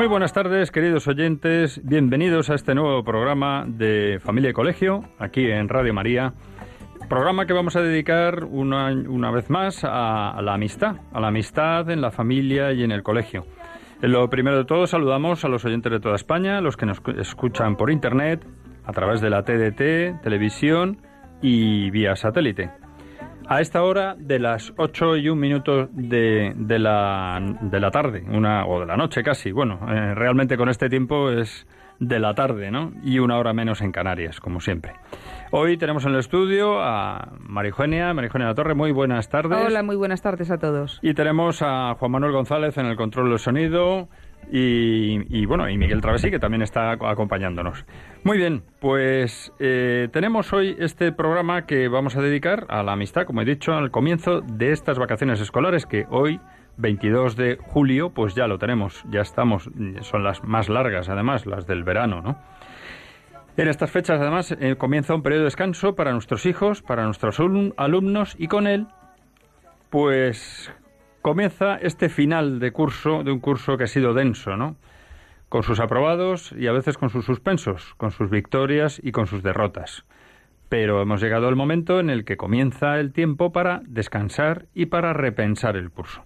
Muy buenas tardes, queridos oyentes. Bienvenidos a este nuevo programa de Familia y Colegio, aquí en Radio María. Programa que vamos a dedicar una, una vez más a, a la amistad, a la amistad en la familia y en el colegio. En lo primero de todo, saludamos a los oyentes de toda España, los que nos escuchan por internet, a través de la TDT, televisión y vía satélite. A esta hora de las 8 y un minuto de, de, la, de la tarde, una, o de la noche casi. Bueno, eh, realmente con este tiempo es de la tarde, ¿no? Y una hora menos en Canarias, como siempre. Hoy tenemos en el estudio a Marigenia, Marigenia La Torre. Muy buenas tardes. Hola, muy buenas tardes a todos. Y tenemos a Juan Manuel González en el control del sonido y, y bueno, y Miguel Travesí, que también está acompañándonos. Muy bien, pues eh, tenemos hoy este programa que vamos a dedicar a la amistad, como he dicho, al comienzo de estas vacaciones escolares que hoy 22 de julio, pues ya lo tenemos, ya estamos, son las más largas además, las del verano, ¿no? En estas fechas además eh, comienza un periodo de descanso para nuestros hijos, para nuestros alum alumnos y con él, pues comienza este final de curso, de un curso que ha sido denso, ¿no? Con sus aprobados y a veces con sus suspensos, con sus victorias y con sus derrotas. Pero hemos llegado al momento en el que comienza el tiempo para descansar y para repensar el curso.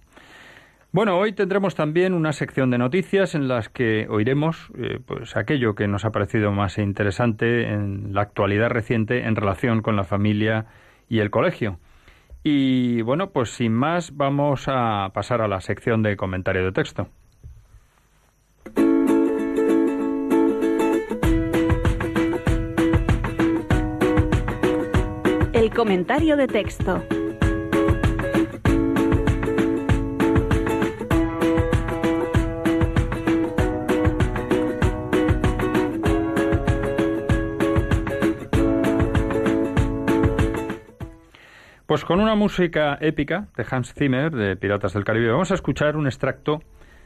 Bueno, hoy tendremos también una sección de noticias en las que oiremos eh, pues aquello que nos ha parecido más interesante en la actualidad reciente en relación con la familia y el colegio. Y bueno, pues sin más vamos a pasar a la sección de comentario de texto. El comentario de texto. Pues con una música épica de Hans Zimmer, de Piratas del Caribe, vamos a escuchar un extracto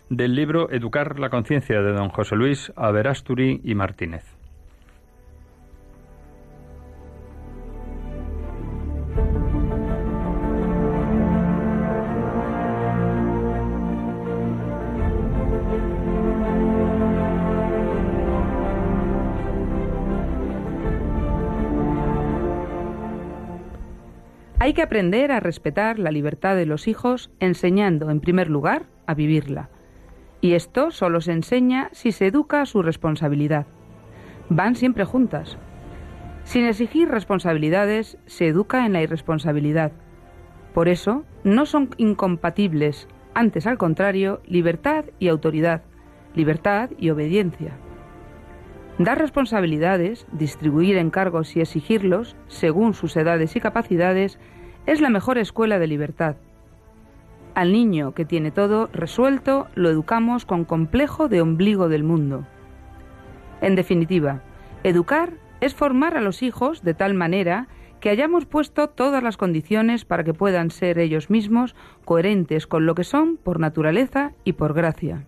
del libro Educar la conciencia de don José Luis Averasturi y Martínez. Hay que aprender a respetar la libertad de los hijos enseñando, en primer lugar, a vivirla. Y esto solo se enseña si se educa a su responsabilidad. Van siempre juntas. Sin exigir responsabilidades, se educa en la irresponsabilidad. Por eso, no son incompatibles, antes al contrario, libertad y autoridad, libertad y obediencia. Dar responsabilidades, distribuir encargos y exigirlos, según sus edades y capacidades, es la mejor escuela de libertad. Al niño que tiene todo resuelto lo educamos con complejo de ombligo del mundo. En definitiva, educar es formar a los hijos de tal manera que hayamos puesto todas las condiciones para que puedan ser ellos mismos coherentes con lo que son por naturaleza y por gracia.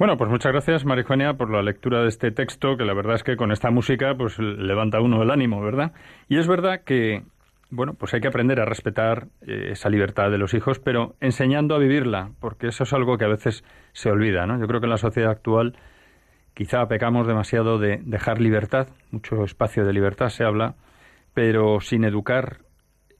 Bueno, pues muchas gracias, Marijuania, por la lectura de este texto, que la verdad es que con esta música pues levanta uno el ánimo, ¿verdad? Y es verdad que bueno, pues hay que aprender a respetar eh, esa libertad de los hijos, pero enseñando a vivirla, porque eso es algo que a veces se olvida, ¿no? Yo creo que en la sociedad actual quizá pecamos demasiado de dejar libertad, mucho espacio de libertad se habla, pero sin educar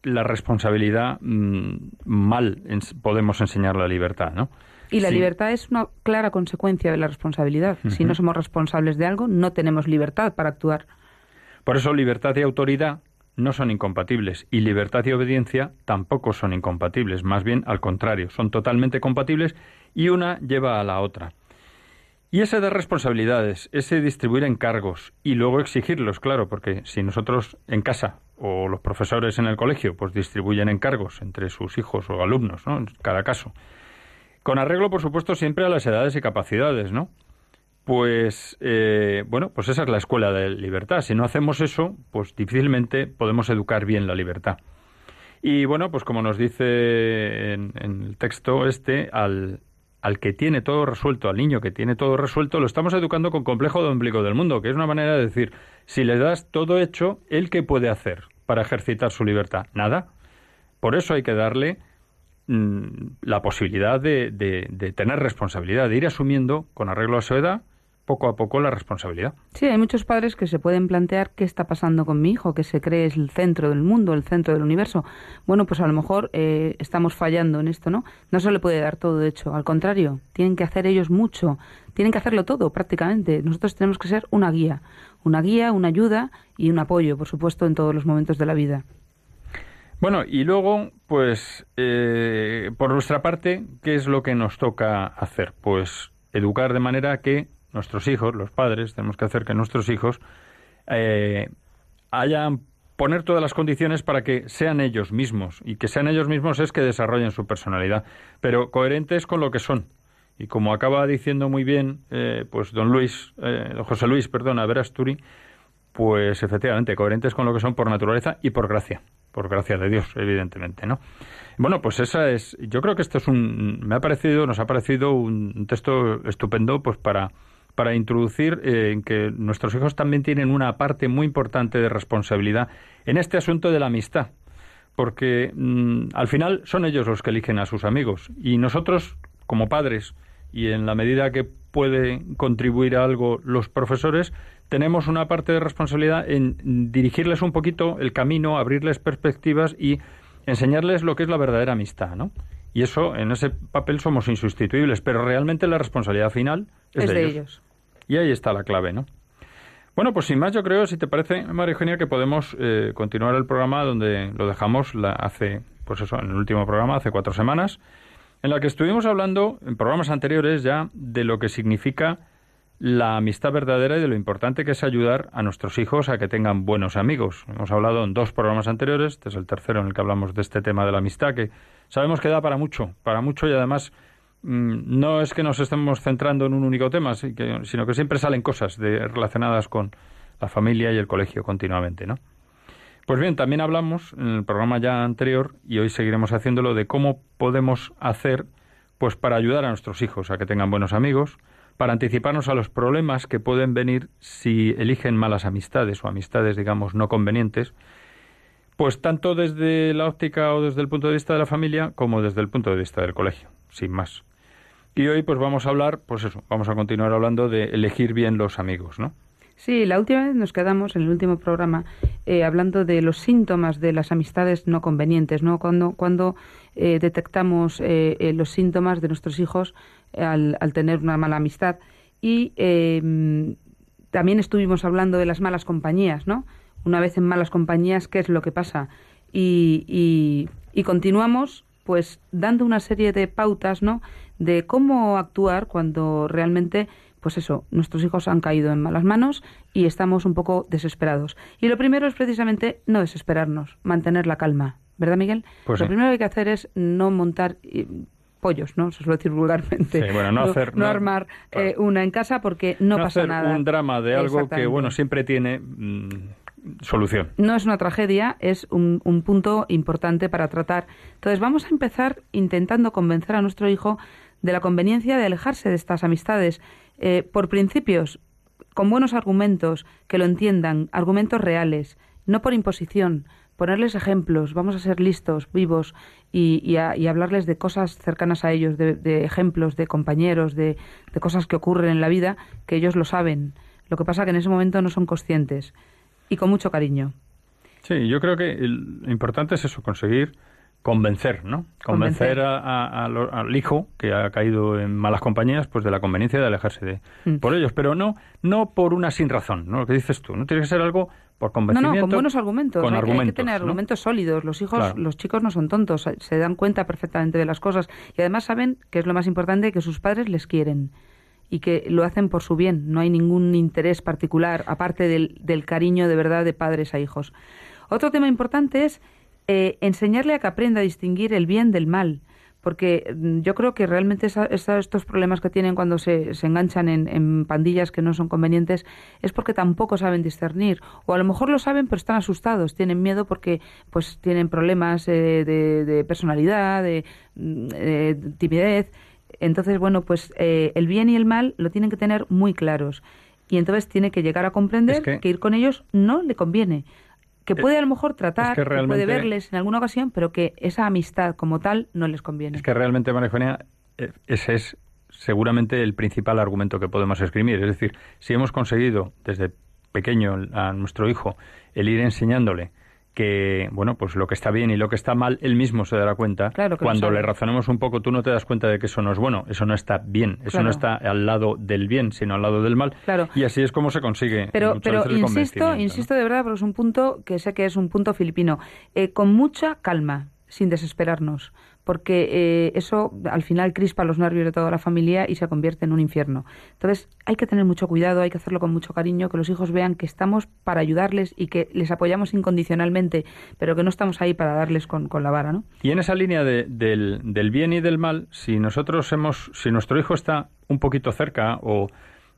la responsabilidad mm, mal podemos enseñar la libertad, ¿no? Y la libertad es una clara consecuencia de la responsabilidad. Si no somos responsables de algo, no tenemos libertad para actuar. Por eso libertad y autoridad no son incompatibles y libertad y obediencia tampoco son incompatibles, más bien al contrario, son totalmente compatibles y una lleva a la otra. Y ese de responsabilidades, ese distribuir encargos y luego exigirlos, claro, porque si nosotros en casa o los profesores en el colegio pues distribuyen encargos entre sus hijos o alumnos, ¿no? En cada caso. Con arreglo, por supuesto, siempre a las edades y capacidades, ¿no? Pues, eh, bueno, pues esa es la escuela de libertad. Si no hacemos eso, pues difícilmente podemos educar bien la libertad. Y bueno, pues como nos dice en, el texto este, al, al que tiene todo resuelto, al niño que tiene todo resuelto, lo estamos educando con complejo de ombligo del mundo, que es una manera de decir, si le das todo hecho, ¿él qué puede hacer para ejercitar su libertad? Nada. Por eso hay que darle mm, la posibilidad de, de, de, tener responsabilidad, de ir asumiendo, con arreglo a su edad, poco a poco la responsabilidad. Sí, hay muchos padres que se pueden plantear qué está pasando con mi hijo, que se cree es el centro del mundo, el centro del universo. Bueno, pues a lo mejor eh, estamos fallando en esto, ¿no? No se le puede dar todo hecho, al contrario, tienen que hacer ellos mucho, tienen que hacerlo todo prácticamente. Nosotros tenemos que ser una guía, una guía, una ayuda y un apoyo, por supuesto, en todos los momentos de la vida. Bueno, y luego, pues, eh, por nuestra parte, ¿qué es lo que nos toca hacer? Pues educar de manera que nuestros hijos, los padres, tenemos que hacer que nuestros hijos eh, hayan poner todas las condiciones para que sean ellos mismos y que sean ellos mismos es que desarrollen su personalidad, pero coherentes con lo que son. Y como acaba diciendo muy bien, eh, pues don Luis, eh, José Luis, perdón, Verasturi, pues efectivamente coherentes con lo que son por naturaleza y por gracia, por gracia de Dios, evidentemente, ¿no? Bueno, pues esa es, yo creo que esto es un, me ha parecido, nos ha parecido un texto estupendo, pues para para introducir eh, en que nuestros hijos también tienen una parte muy importante de responsabilidad en este asunto de la amistad, porque mm, al final son ellos los que eligen a sus amigos y nosotros como padres y en la medida que pueden contribuir a algo los profesores, tenemos una parte de responsabilidad en dirigirles un poquito el camino, abrirles perspectivas y enseñarles lo que es la verdadera amistad, ¿no? Y eso, en ese papel somos insustituibles, pero realmente la responsabilidad final es, de, ellos. Y ahí está la clave, ¿no? Bueno, pues sin más, yo creo, si te parece, María Eugenia, que podemos eh, continuar el programa donde lo dejamos la, hace, pues eso, en el último programa, hace cuatro semanas, en la que estuvimos hablando, en programas anteriores ya, de lo que significa la amistad verdadera y de lo importante que es ayudar a nuestros hijos a que tengan buenos amigos. Hemos hablado en dos programas anteriores, este es el tercero en el que hablamos de este tema de la amistad, que sabemos que da para mucho, para mucho y además no es que nos estemos centrando en un único tema, sino que siempre salen cosas relacionadas con la familia y el colegio continuamente, ¿no? Pues bien, también hablamos en el programa ya anterior y hoy seguiremos haciéndolo de cómo podemos hacer pues para ayudar a nuestros hijos a que tengan buenos amigos, para anticiparnos a los problemas que pueden venir si eligen malas amistades o amistades, digamos, no convenientes pues tanto desde la óptica o desde el punto de vista de la familia como desde el punto de vista del colegio, sin más. Y hoy pues vamos a hablar, pues eso, vamos a continuar hablando de elegir bien los amigos, ¿no? Sí, la última vez nos quedamos en el último programa eh, hablando de los síntomas de las amistades no convenientes, ¿no? Cuando, cuando eh, detectamos eh, los síntomas de nuestros hijos al, al, tener una mala amistad. Y también estuvimos hablando de las malas compañías, ¿no? una vez en malas compañías, qué es lo que pasa. Y, y, continuamos pues dando una serie de pautas, ¿no? De cómo actuar cuando realmente, pues eso, nuestros hijos han caído en malas manos y estamos un poco desesperados. Y lo primero es precisamente no desesperarnos, mantener la calma, ¿verdad, Miguel? Pues lo primero que hay que hacer es no montar eh, pollos, ¿no? Se suele decir vulgarmente. Sí, bueno, no, hacer, no, armar eh, una en casa porque no, pasa hacer nada. un drama de algo que, bueno, siempre tiene mm, No es una tragedia, es un, punto importante para tratar. Entonces vamos a empezar intentando convencer a nuestro hijo de la conveniencia de alejarse de estas amistades eh, por principios, con buenos argumentos, que lo entiendan, argumentos reales, no por imposición, ponerles ejemplos, vamos a ser listos, vivos y, y, a, y hablarles de cosas cercanas a ellos, de, de ejemplos, de compañeros, de, de, cosas que ocurren en la vida, que ellos lo saben. Lo que pasa que en ese momento no son conscientes y con mucho cariño. Sí, yo creo que lo importante es eso, conseguir convencer, ¿no? Convencer, A, a, a lo, al hijo que ha caído en malas compañías, pues de la conveniencia de alejarse de mm. por ellos, pero no no por una sin razón, ¿no? Lo que dices tú, no tiene que ser algo por convencimiento. No, no, con buenos argumentos. Con hay, argumentos, hay que tener ¿no? argumentos sólidos. Los hijos, Claro. los chicos no son tontos, se dan cuenta perfectamente de las cosas y además saben que es lo más importante que sus padres les quieren y que lo hacen por su bien. No hay ningún interés particular aparte del, del cariño de verdad de padres a hijos. Otro tema importante es eh, enseñarle a que aprenda a distinguir el bien del mal. Porque mm, yo creo que realmente esa, esa, estos problemas que tienen cuando se, se enganchan en, en, pandillas que no son convenientes es porque tampoco saben discernir. O a lo mejor lo saben, pero están asustados, tienen miedo porque pues tienen problemas eh, de, de, personalidad, de eh, timidez. Entonces, bueno, pues eh, el bien y el mal lo tienen que tener muy claros. Y entonces tiene que llegar a comprender Es que- que ir con ellos no le conviene que puede a lo mejor tratar, es que que puede verles en alguna ocasión, pero que esa amistad como tal no les conviene. Es que realmente, María Eugenia, eh, ese es seguramente el principal argumento que podemos escribir. Es decir, si hemos conseguido desde pequeño a nuestro hijo el ir enseñándole que, bueno, pues lo que está bien y lo que está mal, él mismo se dará cuenta. Claro Cuando le razonemos un poco, tú no te das cuenta de que eso no es bueno, eso no está bien, eso Claro. no está al lado del bien, sino al lado del mal. Claro. Y así es como se consigue. Pero, pero insisto, insisto de verdad, porque es un punto que sé que es un punto filipino, eh, con mucha calma, sin desesperarnos, porque eh, eso al final crispa los nervios de toda la familia y se convierte en un infierno. Entonces hay que tener mucho cuidado, hay que hacerlo con mucho cariño, que los hijos vean que estamos para ayudarles y que les apoyamos incondicionalmente, pero que no estamos ahí para darles con, con la vara, ¿no? Y en esa línea de- del, del bien y del mal, si nosotros hemos, si nuestro hijo está un poquito cerca o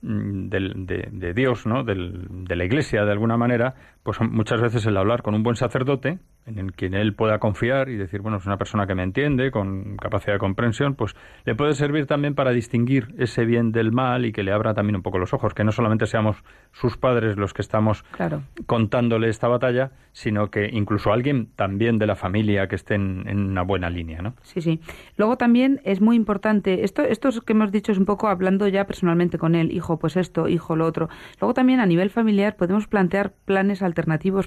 mm, del- de, de Dios, ¿no? Del- de la Iglesia, de alguna manera, pues muchas veces el hablar con un buen sacerdote, en el quien él pueda confiar y decir, bueno, es una persona que me entiende, con capacidad de comprensión, pues le puede servir también para distinguir ese bien del mal y que le abra también un poco los ojos, que no solamente seamos sus padres los que estamos Claro. contándole esta batalla, sino que incluso alguien también de la familia que esté en, en una buena línea, ¿no? Sí, sí. Luego también es muy importante, esto, esto es que hemos dicho es un poco hablando ya personalmente con él, hijo, pues esto, hijo, lo otro. Luego también a nivel familiar podemos plantear planes alternativos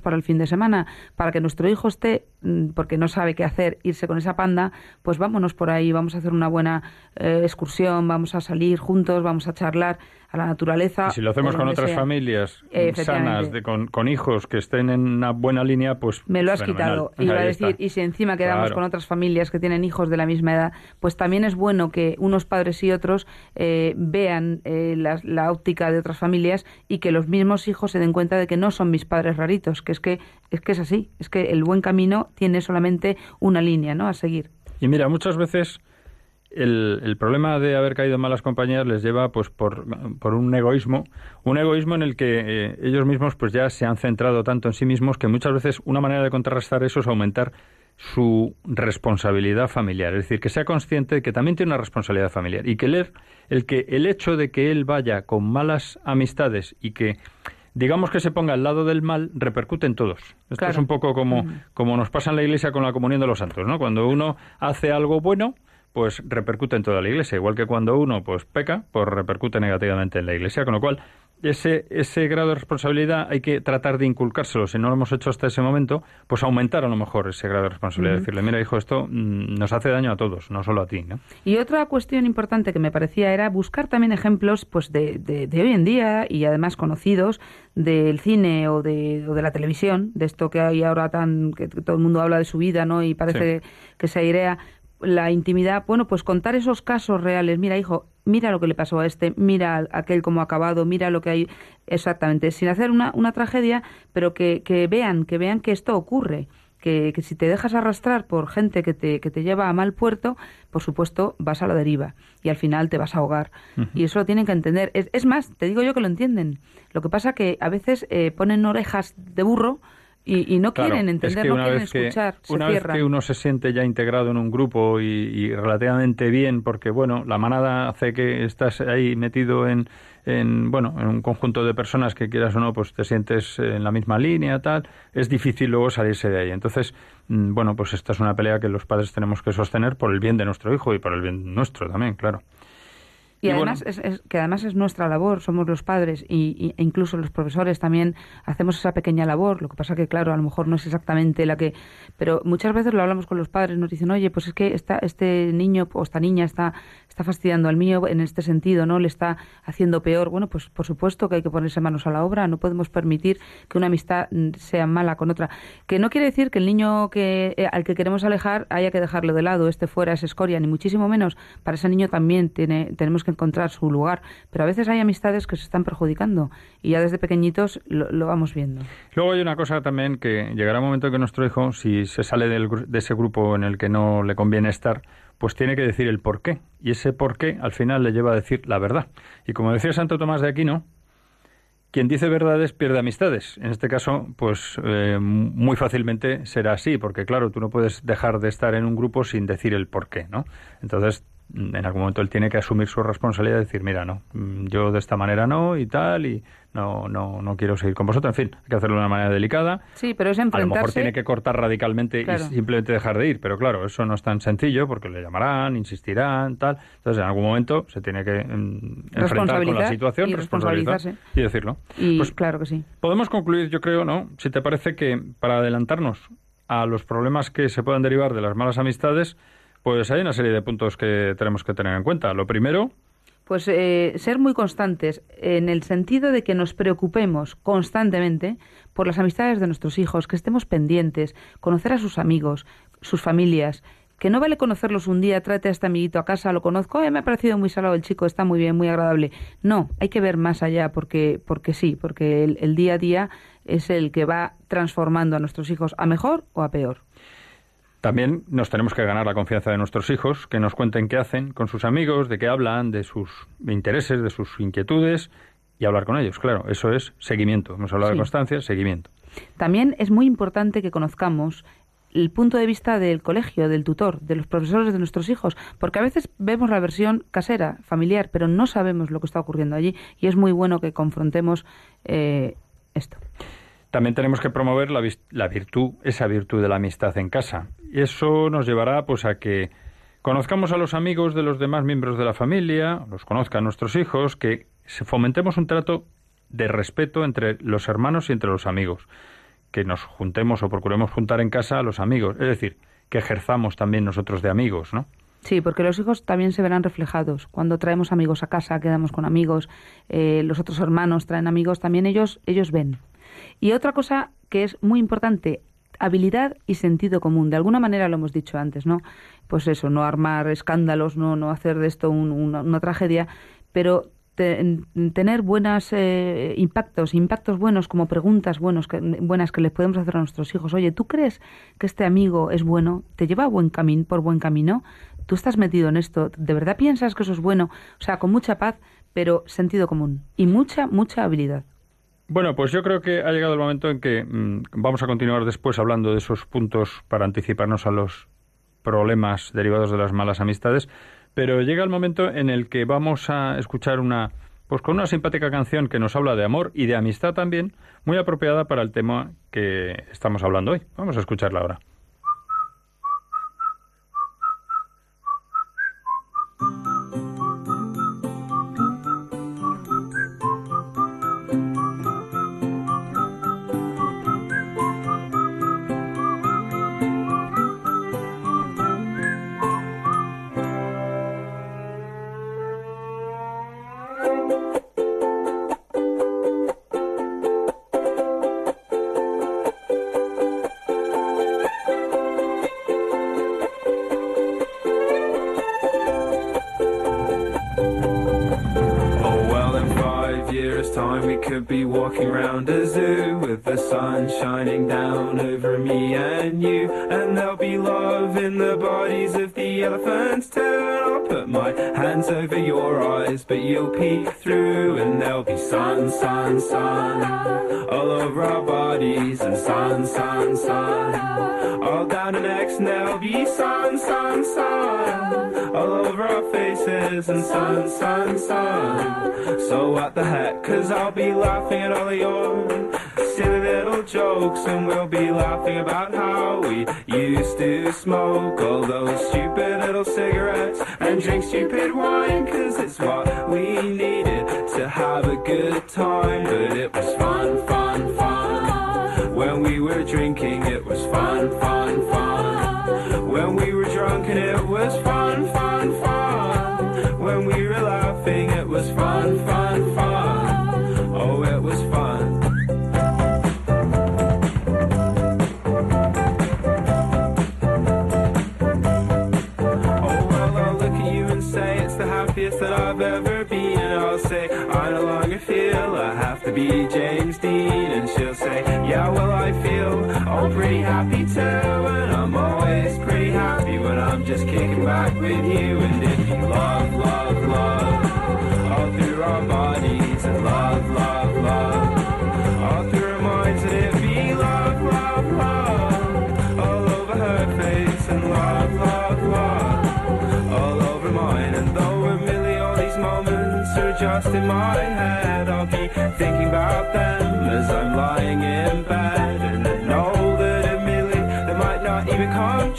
para el fin de semana, para que nuestro hijo esté, mm, porque no sabe qué hacer, irse con esa panda, pues vámonos por ahí, vamos a hacer una buena eh, excursión, vamos a salir juntos, vamos a charlar a la naturaleza. Y si lo hacemos con otras sea. familias sanas, de, con, con hijos que estén en una buena línea, pues Me lo has fenomenal. quitado. Iba a decir, está. y si encima quedamos Claro. con otras familias que tienen hijos de la misma edad, pues también es bueno que unos padres y otros eh, vean eh, la, la óptica de otras familias y que los mismos hijos se den cuenta de que no son mis padres raritos, que es que es que es así, es que el buen camino tiene solamente una línea, ¿no? A seguir. Y mira, muchas veces el, el problema de haber caído en malas compañías les lleva pues por, por un egoísmo, un egoísmo en el que eh, ellos mismos pues ya se han centrado tanto en sí mismos que muchas veces una manera de contrarrestar eso es aumentar su responsabilidad familiar, es decir, que sea consciente de que también tiene una responsabilidad familiar y que leer el que el hecho de que él vaya con malas amistades y que digamos que se ponga al lado del mal repercute en todos. Esto Claro. es un poco como, como nos pasa en la iglesia con la comunión de los santos, ¿no? Cuando uno hace algo bueno, pues repercute en toda la iglesia, igual que cuando uno pues peca, pues repercute negativamente en la iglesia, con lo cual ese, ese grado de responsabilidad hay que tratar de inculcárselo, si no lo hemos hecho hasta ese momento, pues aumentar a lo mejor ese grado de responsabilidad, decirle, mira hijo, esto mm, nos hace daño a todos, no solo a ti, ¿no? Y otra cuestión importante que me parecía era buscar también ejemplos pues de, de, de hoy en día y además conocidos del cine o de, o de la televisión, de esto que hay ahora tan que todo el mundo habla de su vida, ¿no? Y parece que se airea la intimidad, bueno, pues contar esos casos reales. Mira, hijo, mira lo que le pasó a este, mira a aquel cómo ha acabado, mira lo que hay exactamente, sin hacer una, una tragedia, pero que, que vean, que vean que esto ocurre. Que, que si te dejas arrastrar por gente que te, que te lleva a mal puerto, por supuesto vas a la deriva y al final te vas a ahogar. Y eso lo tienen que entender. Es, es más, te digo yo que lo entienden. Lo que pasa que a veces eh, ponen orejas de burro Y, no quieren entender, no quieren que, escuchar. una vez que uno se siente ya integrado en un grupo y, relativamente bien, porque bueno, la manada hace que estás ahí metido en, en, bueno, en un conjunto de personas que quieras o no, pues te sientes en la misma línea, tal, es difícil luego salirse de ahí. Entonces, mm, bueno, pues esta es una pelea que los padres tenemos que sostener por el bien de nuestro hijo y por el bien nuestro también, claro. Y, además es, que además es nuestra labor, somos los padres y, e incluso los profesores también hacemos esa pequeña labor. Lo que pasa que claro, a lo mejor no es exactamente la que, pero muchas veces lo hablamos con los padres, nos dicen, oye, pues es que esta, este niño o esta niña está está fastidiando al mío en este sentido, ¿no? Le está haciendo peor. Bueno, pues por supuesto que hay que ponerse manos a la obra, no podemos permitir que una amistad mm, sea mala con otra. Que no quiere decir que el niño que eh, al que queremos alejar haya que dejarlo de lado, este fuera es escoria, ni muchísimo menos. Para ese niño también tiene, tenemos que encontrar su lugar. Pero a veces hay amistades que se están perjudicando y ya desde pequeñitos lo, vamos viendo. Luego hay una cosa también que llegará un momento que nuestro hijo, si se sale de ese grupo en el que no le conviene estar, pues tiene que decir el por qué. Y ese por qué al final le lleva a decir la verdad. Y como decía Santo Tomás de Aquino, quien dice verdades pierde amistades. En este caso, pues eh, muy fácilmente será así, porque claro, tú no puedes dejar de estar en un grupo sin decir el por qué, ¿no? Entonces, en algún momento él tiene que asumir su responsabilidad y decir, mira, no, yo de esta manera no y tal, y no, no, no quiero seguir con vosotros. En fin, hay que hacerlo de una manera delicada. Sí, pero es enfrentarse... A lo mejor tiene que cortar radicalmente y simplemente dejar de ir, pero claro, eso no es tan sencillo porque le llamarán, insistirán, tal. Entonces, en algún momento se tiene que mm, enfrentar con la situación, y responsabilizarse y decirlo. Y pues, claro que sí. Podemos concluir, yo creo, ¿no? Si te parece que para adelantarnos a los problemas que se puedan derivar de las malas amistades, pues hay una serie de puntos que tenemos que tener en cuenta. Lo primero, pues eh, ser muy constantes en el sentido de que nos preocupemos constantemente por las amistades de nuestros hijos, que estemos pendientes, conocer a sus amigos, sus familias, que no vale conocerlos un día, trate a este amiguito a casa, lo conozco, me ha parecido muy salado el chico, está muy bien, muy agradable. No, hay que ver más allá porque, porque sí, porque el día a día es el que va transformando a nuestros hijos a mejor o a peor. También nos tenemos que ganar la confianza de nuestros hijos, que nos cuenten qué hacen con sus amigos, de qué hablan, de sus intereses, de sus inquietudes y hablar con ellos. Claro, eso es seguimiento. Hemos hablado de constancia, seguimiento. También es muy importante que conozcamos el punto de vista del colegio, del tutor, de los profesores de nuestros hijos, porque a veces vemos la versión casera, familiar, pero no sabemos lo que está ocurriendo allí y es muy bueno que confrontemos eh, esto. También tenemos que promover la, la, virtud, esa virtud de la amistad en casa. Y eso nos llevará pues a que conozcamos a los amigos de los demás miembros de la familia, los conozcan nuestros hijos, que fomentemos un trato de respeto entre los hermanos y entre los amigos, que nos juntemos o procuremos juntar en casa a los amigos, es decir, que ejerzamos también nosotros de amigos, ¿no? Sí, porque los hijos también se verán reflejados. Cuando traemos amigos a casa, quedamos con amigos, eh, los otros hermanos traen amigos, también ellos, ellos ven. Y otra cosa que es muy importante, habilidad y sentido común. De alguna manera lo hemos dicho antes, ¿no? Pues eso, no armar escándalos, no, no hacer de esto una, tragedia, pero tener buenos eh, impactos, impactos buenos como preguntas buenos, que, buenas que les podemos hacer a nuestros hijos. Oye, ¿tú crees que este amigo es bueno? ¿Te lleva buen camino, por buen camino? ¿Tú estás metido en esto? ¿De verdad piensas que eso es bueno? O sea, con mucha paz, pero sentido común y mucha, mucha habilidad. Bueno, pues yo creo que ha llegado el momento en que mm, vamos a continuar después hablando de esos puntos para anticiparnos a los problemas derivados de las malas amistades, pero llega el momento en el que vamos a escuchar una pues con una simpática canción que nos habla de amor y de amistad también, muy apropiada para el tema que estamos hablando hoy. Vamos a escucharla ahora. Elephant's tail, and I'll put my hands over your eyes, but you'll peek through and there'll be sun, sun, sun. All over our bodies and sun, sun, sun. All down the necks and there'll be sun, sun, sun. All over our faces and sun, sun, sun. So what the heck, cause I'll be laughing at all of your jokes and we'll be laughing about how we used to smoke all those stupid little cigarettes and drink stupid wine cause it's what we needed to have a good time. But it was fun fun fun. When we were drinking it was fun fun fun. When we were drunk and it was fun fun fun And I'm always pretty happy when I'm just kicking back with you. And if you love, love, love, all through our bodies, and love, love, love, all through our minds, and it be love, love, love, all over her face, and love, love, love, all over mine. And though a million all these moments are just in my head, I'll be thinking about them as I'm lying in bed.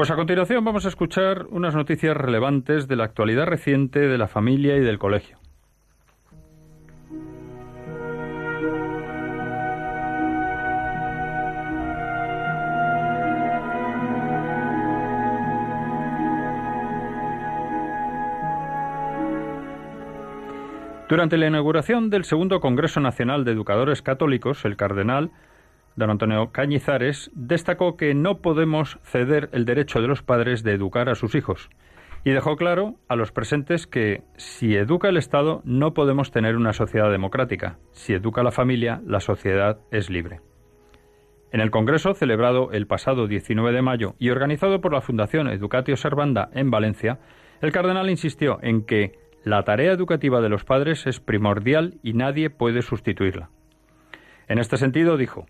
Pues a continuación vamos a escuchar unas noticias relevantes de la actualidad reciente de la familia y del colegio. Durante la inauguración del segundo Congreso Nacional de Educadores Católicos, el cardenal don Antonio Cañizares destacó que no podemos ceder el derecho de los padres de educar a sus hijos y dejó claro a los presentes que si educa el Estado no podemos tener una sociedad democrática, si educa la familia la sociedad es libre. En el Congreso, celebrado el pasado 19 de mayo y organizado por la Fundación Educatio Servanda en Valencia, el cardenal insistió en que la tarea educativa de los padres es primordial y nadie puede sustituirla. En este sentido, dijo,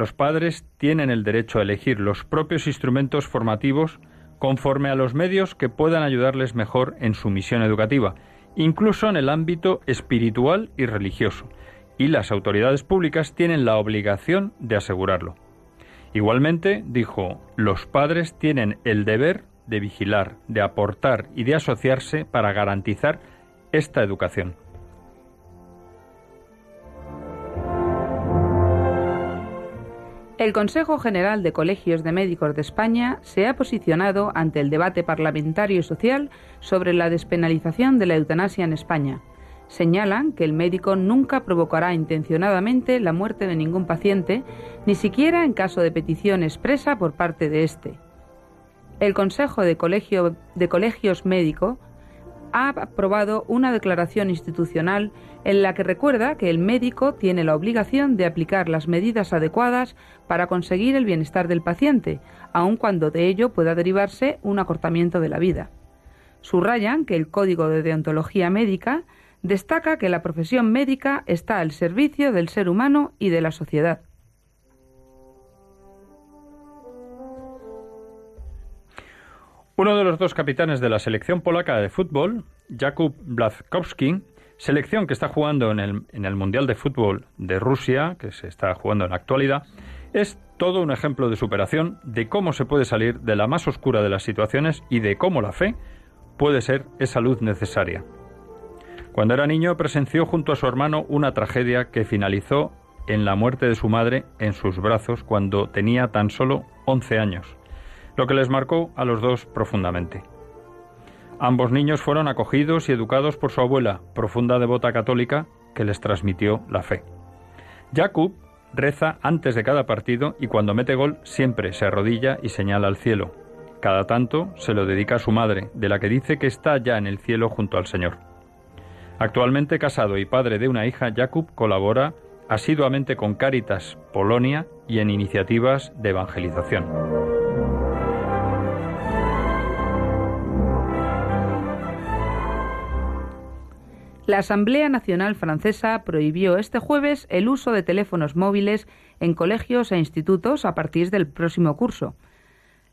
los padres tienen el derecho a elegir los propios instrumentos formativos conforme a los medios que puedan ayudarles mejor en su misión educativa, incluso en el ámbito espiritual y religioso, y las autoridades públicas tienen la obligación de asegurarlo. Igualmente, dijo, los padres tienen el deber de vigilar, de aportar y de asociarse para garantizar esta educación. El Consejo General de Colegios de Médicos de España se ha posicionado ante el debate parlamentario y social sobre la despenalización de la eutanasia en España. Señalan que el médico nunca provocará intencionadamente la muerte de ningún paciente, ni siquiera en caso de petición expresa por parte de éste. El Consejo de, Colegio, de Colegios Médicos ha aprobado una declaración institucional en la que recuerda que el médico tiene la obligación de aplicar las medidas adecuadas para conseguir el bienestar del paciente, aun cuando de ello pueda derivarse un acortamiento de la vida. Subrayan que el Código de Deontología Médica destaca que la profesión médica está al servicio del ser humano y de la sociedad. Uno de los dos capitanes de la selección polaca de fútbol, Jakub Blazkowski, selección que está jugando en el, en el, Mundial de Fútbol de Rusia, que se está jugando en la actualidad, es todo un ejemplo de superación, de cómo se puede salir de la más oscura de las situaciones y de cómo la fe puede ser esa luz necesaria. Cuando era niño presenció junto a su hermano una tragedia que finalizó en la muerte de su madre en sus brazos cuando tenía tan solo 11 años, lo que les marcó a los dos profundamente. Ambos niños fueron acogidos y educados por su abuela, profunda devota católica, que les transmitió la fe. Jakub reza antes de cada partido y cuando mete gol siempre se arrodilla y señala al cielo. Cada tanto se lo dedica a su madre, de la que dice que está ya en el cielo junto al Señor. Actualmente casado y padre de una hija, Jakub colabora asiduamente con Caritas Polonia y en iniciativas de evangelización. La Asamblea Nacional Francesa prohibió este jueves el uso de teléfonos móviles en colegios e institutos a partir del próximo curso.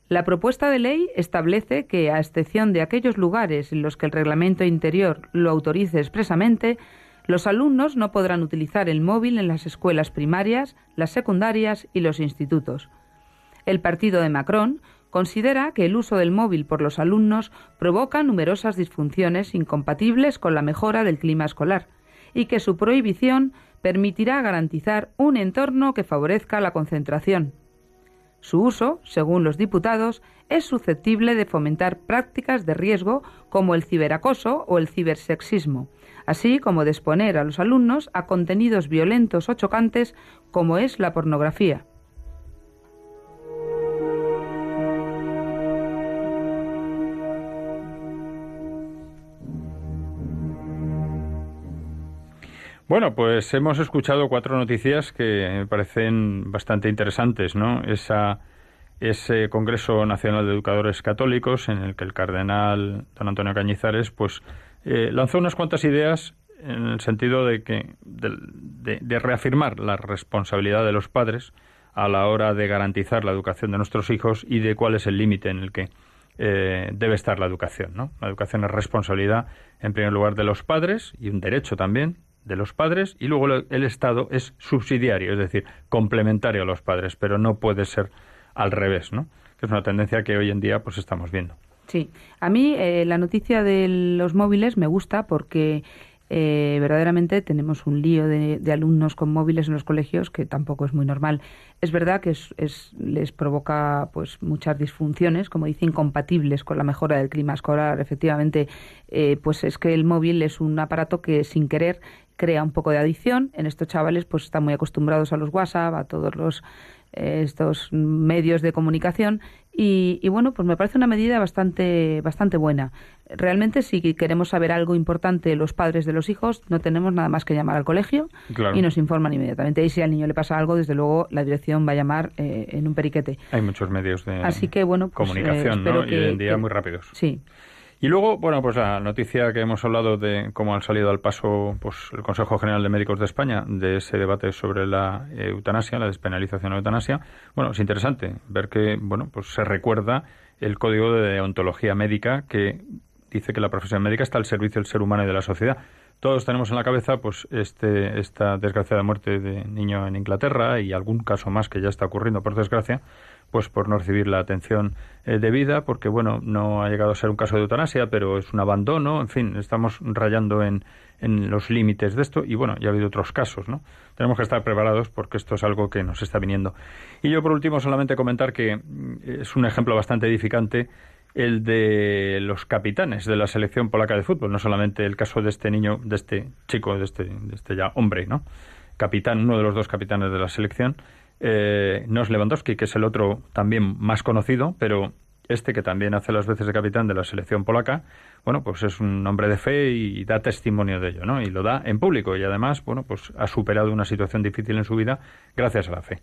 La propuesta de ley establece que, a excepción de aquellos lugares en los que el reglamento interior lo autorice expresamente, los alumnos no podrán utilizar el móvil en las escuelas primarias, las secundarias y los institutos. El partido de Macron considera que el uso del móvil por los alumnos provoca numerosas disfunciones incompatibles con la mejora del clima escolar y que su prohibición permitirá garantizar un entorno que favorezca la concentración, su uso, según los diputados, es susceptible de fomentar prácticas de riesgo como el ciberacoso o el cibersexismo, así como de exponer a los alumnos a contenidos violentos o chocantes como es la pornografía. Bueno, pues hemos escuchado cuatro noticias que me parecen bastante interesantes, ¿no? Esa, ese Congreso Nacional de Educadores Católicos en el que el cardenal don Antonio Cañizares, pues, eh, lanzó unas cuantas ideas en el sentido de que de, reafirmar la responsabilidad de los padres a la hora de garantizar la educación de nuestros hijos y de cuál es el límite en el que eh, debe estar la educación. ¿no? La educación es responsabilidad, en primer lugar, de los padres y un derecho también de los padres y luego el Estado es subsidiario, es decir, complementario a los padres, pero no puede ser al revés, ¿no? Que es una tendencia que hoy en día pues estamos viendo. Sí, a mí eh, la noticia de los móviles me gusta porque eh, verdaderamente tenemos un lío de, alumnos con móviles en los colegios que tampoco es muy normal. Es verdad que es, les provoca pues muchas disfunciones, como dice, incompatibles con la mejora del clima escolar. Efectivamente, eh, pues es que el móvil es un aparato que sin querer crea un poco de adicción. En estos chavales pues están muy acostumbrados a los WhatsApp, a todos los eh, estos medios de comunicación y, bueno, pues me parece una medida bastante bastante buena. Realmente si queremos saber algo importante los padres de los hijos, no tenemos nada más que llamar al colegio y nos informan inmediatamente. Y si al niño le pasa algo, desde luego la dirección va a llamar eh, en un periquete. Hay muchos medios de Así que, bueno, pues, comunicación, eh, ¿no? y hoy en día muy rápidos. Sí. Y luego, bueno, pues la noticia que hemos hablado de cómo han salido al paso pues el Consejo General de Médicos de España de ese debate sobre la eutanasia, la despenalización de la eutanasia. Bueno, es interesante ver que, bueno, pues se recuerda el Código de Deontología Médica que dice que la profesión médica está al servicio del ser humano y de la sociedad. Todos tenemos en la cabeza pues este esta desgraciada muerte de niño en Inglaterra y algún caso más que ya está ocurriendo por desgracia pues por no recibir la atención eh, debida, porque bueno, no ha llegado a ser un caso de eutanasia, pero es un abandono, en fin, estamos rayando en, en los límites de esto y bueno, ya ha habido otros casos, ¿no? Tenemos que estar preparados porque esto es algo que nos está viniendo. Y yo por último solamente comentar que mm, es un ejemplo bastante edificante el de los capitanes de la selección polaca de fútbol, no solamente el caso de este niño, de este chico, de este, de este ya hombre, ¿no? Capitán, uno de los dos capitanes de la selección, eh, Nos Lewandowski, que es el otro también más conocido, pero este que también hace las veces de capitán de la selección polaca, bueno, pues es un hombre de fe y da testimonio de ello, ¿no? Y lo da en público y además, bueno, pues ha superado una situación difícil en su vida gracias a la fe.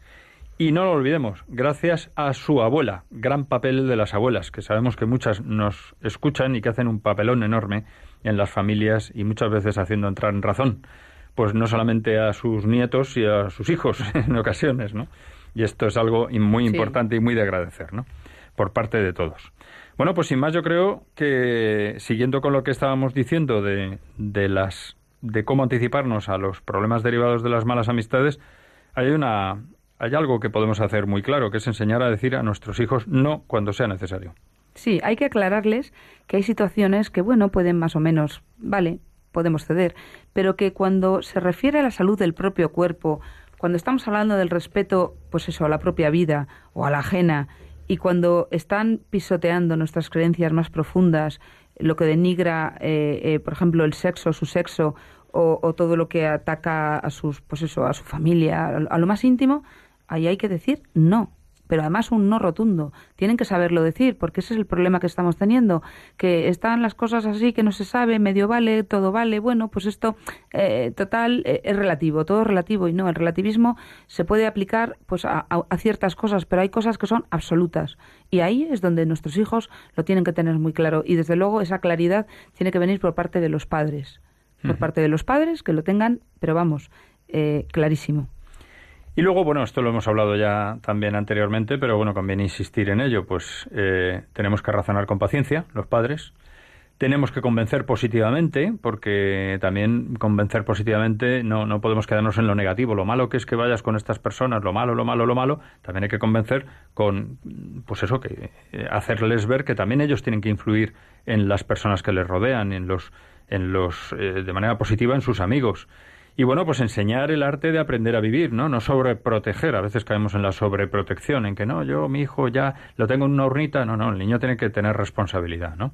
Y no lo olvidemos, gracias a su abuela, gran papel de las abuelas, que sabemos que muchas nos escuchan y que hacen un papelón enorme en las familias y muchas veces haciendo entrar en razón pues no solamente a sus nietos y a sus hijos en ocasiones, ¿no? Y esto es algo muy importante y muy de agradecer, ¿no? Por parte de todos. Bueno, pues sin más yo creo que siguiendo con lo que estábamos diciendo de, de las de cómo anticiparnos a los problemas derivados de las malas amistades, hay una hay algo que podemos hacer muy claro, que es enseñar a decir a nuestros hijos no cuando sea necesario. Sí, hay que aclararles que hay situaciones que bueno, pueden más o menos, vale, podemos ceder, pero que cuando se refiere a la salud del propio cuerpo, cuando estamos hablando del respeto, pues eso, a la propia vida o a la ajena, y cuando están pisoteando nuestras creencias más profundas, lo que denigra, eh, eh, por ejemplo, el sexo, su sexo, o, todo lo que ataca a sus, pues eso, a su familia, a lo más íntimo, ahí hay que decir no pero además un no rotundo. Tienen que saberlo decir, porque ese es el problema que estamos teniendo, que están las cosas así, que no se sabe, medio vale, todo vale, bueno, pues esto eh, total eh, es relativo, todo es relativo y no, el relativismo se puede aplicar pues a, ciertas cosas, pero hay cosas que son absolutas y ahí es donde nuestros hijos lo tienen que tener muy claro y desde luego esa claridad tiene que venir por parte de los padres, por parte de los padres que lo tengan, pero vamos, eh, clarísimo. Y luego, bueno, esto lo hemos hablado ya también anteriormente, pero bueno, conviene insistir en ello, pues eh, tenemos que razonar con paciencia, los padres. Tenemos que convencer positivamente, porque también convencer positivamente no, no podemos quedarnos en lo negativo. Lo malo que es que vayas con estas personas, lo malo, lo malo, lo malo, también hay que convencer con, pues eso, que eh, hacerles ver que también ellos tienen que influir en las personas que les rodean, en los, en los, eh, de manera positiva en sus amigos. Y bueno, pues enseñar el arte de aprender a vivir, ¿no? No sobreproteger. A veces caemos en la sobreprotección, en que no, yo, mi hijo ya lo tengo en una urnita. No, no, el niño tiene que tener responsabilidad, ¿no?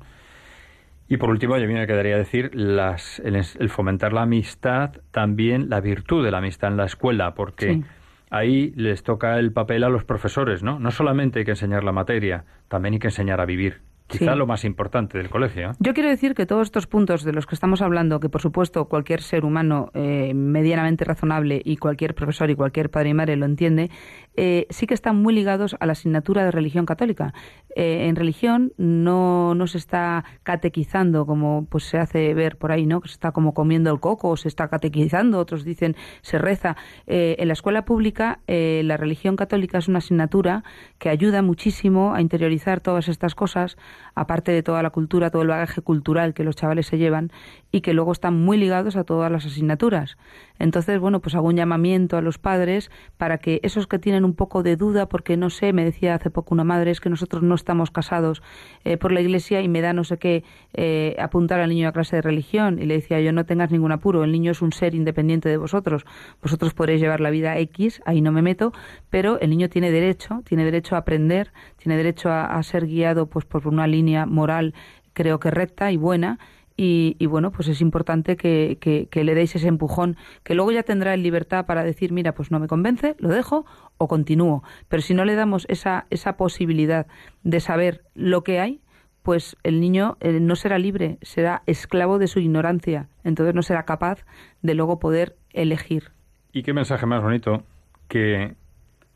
Y por último, yo me quedaría decir las, el, fomentar la amistad, también la virtud de la amistad en la escuela, porque ahí les toca el papel a los profesores, ¿no? No solamente hay que enseñar la materia, también hay que enseñar a vivir. Quizá lo más importante del colegio. Yo quiero decir que todos estos puntos de los que estamos hablando, que por supuesto cualquier ser humano eh, medianamente razonable y cualquier profesor y cualquier padre y madre lo entiende, eh, sí que están muy ligados a la asignatura de religión católica. Eh, en religión no, no se está catequizando como pues se hace ver por ahí, ¿no? Que se está como comiendo el coco, o se está catequizando, otros dicen se reza. en la escuela pública la religión católica es una asignatura que ayuda muchísimo a interiorizar todas estas cosas aparte de toda la cultura, todo el bagaje cultural que los chavales se llevan y que luego están muy ligados a todas las asignaturas. Entonces, bueno, pues hago un llamamiento a los padres para que esos que tienen un poco de duda, porque no sé, me decía hace poco una madre, es que nosotros no estamos casados eh, por la iglesia y me da no sé qué eh, apuntar al niño a clase de religión. Y le decía yo, no tengas ningún apuro, el niño es un ser independiente de vosotros. Vosotros podréis llevar la vida X, ahí no me meto, pero el niño tiene derecho, tiene derecho a aprender, tiene derecho a, ser guiado pues por una línea moral creo que recta y buena y, bueno, pues es importante que, le deis ese empujón, que luego ya tendrá en libertad para decir, mira, pues no me convence, lo dejo o continúo. Pero si no le damos esa, esa posibilidad de saber lo que hay, pues el niño eh, no será libre, será esclavo de su ignorancia, entonces no será capaz de luego poder elegir. ¿Y qué mensaje más bonito que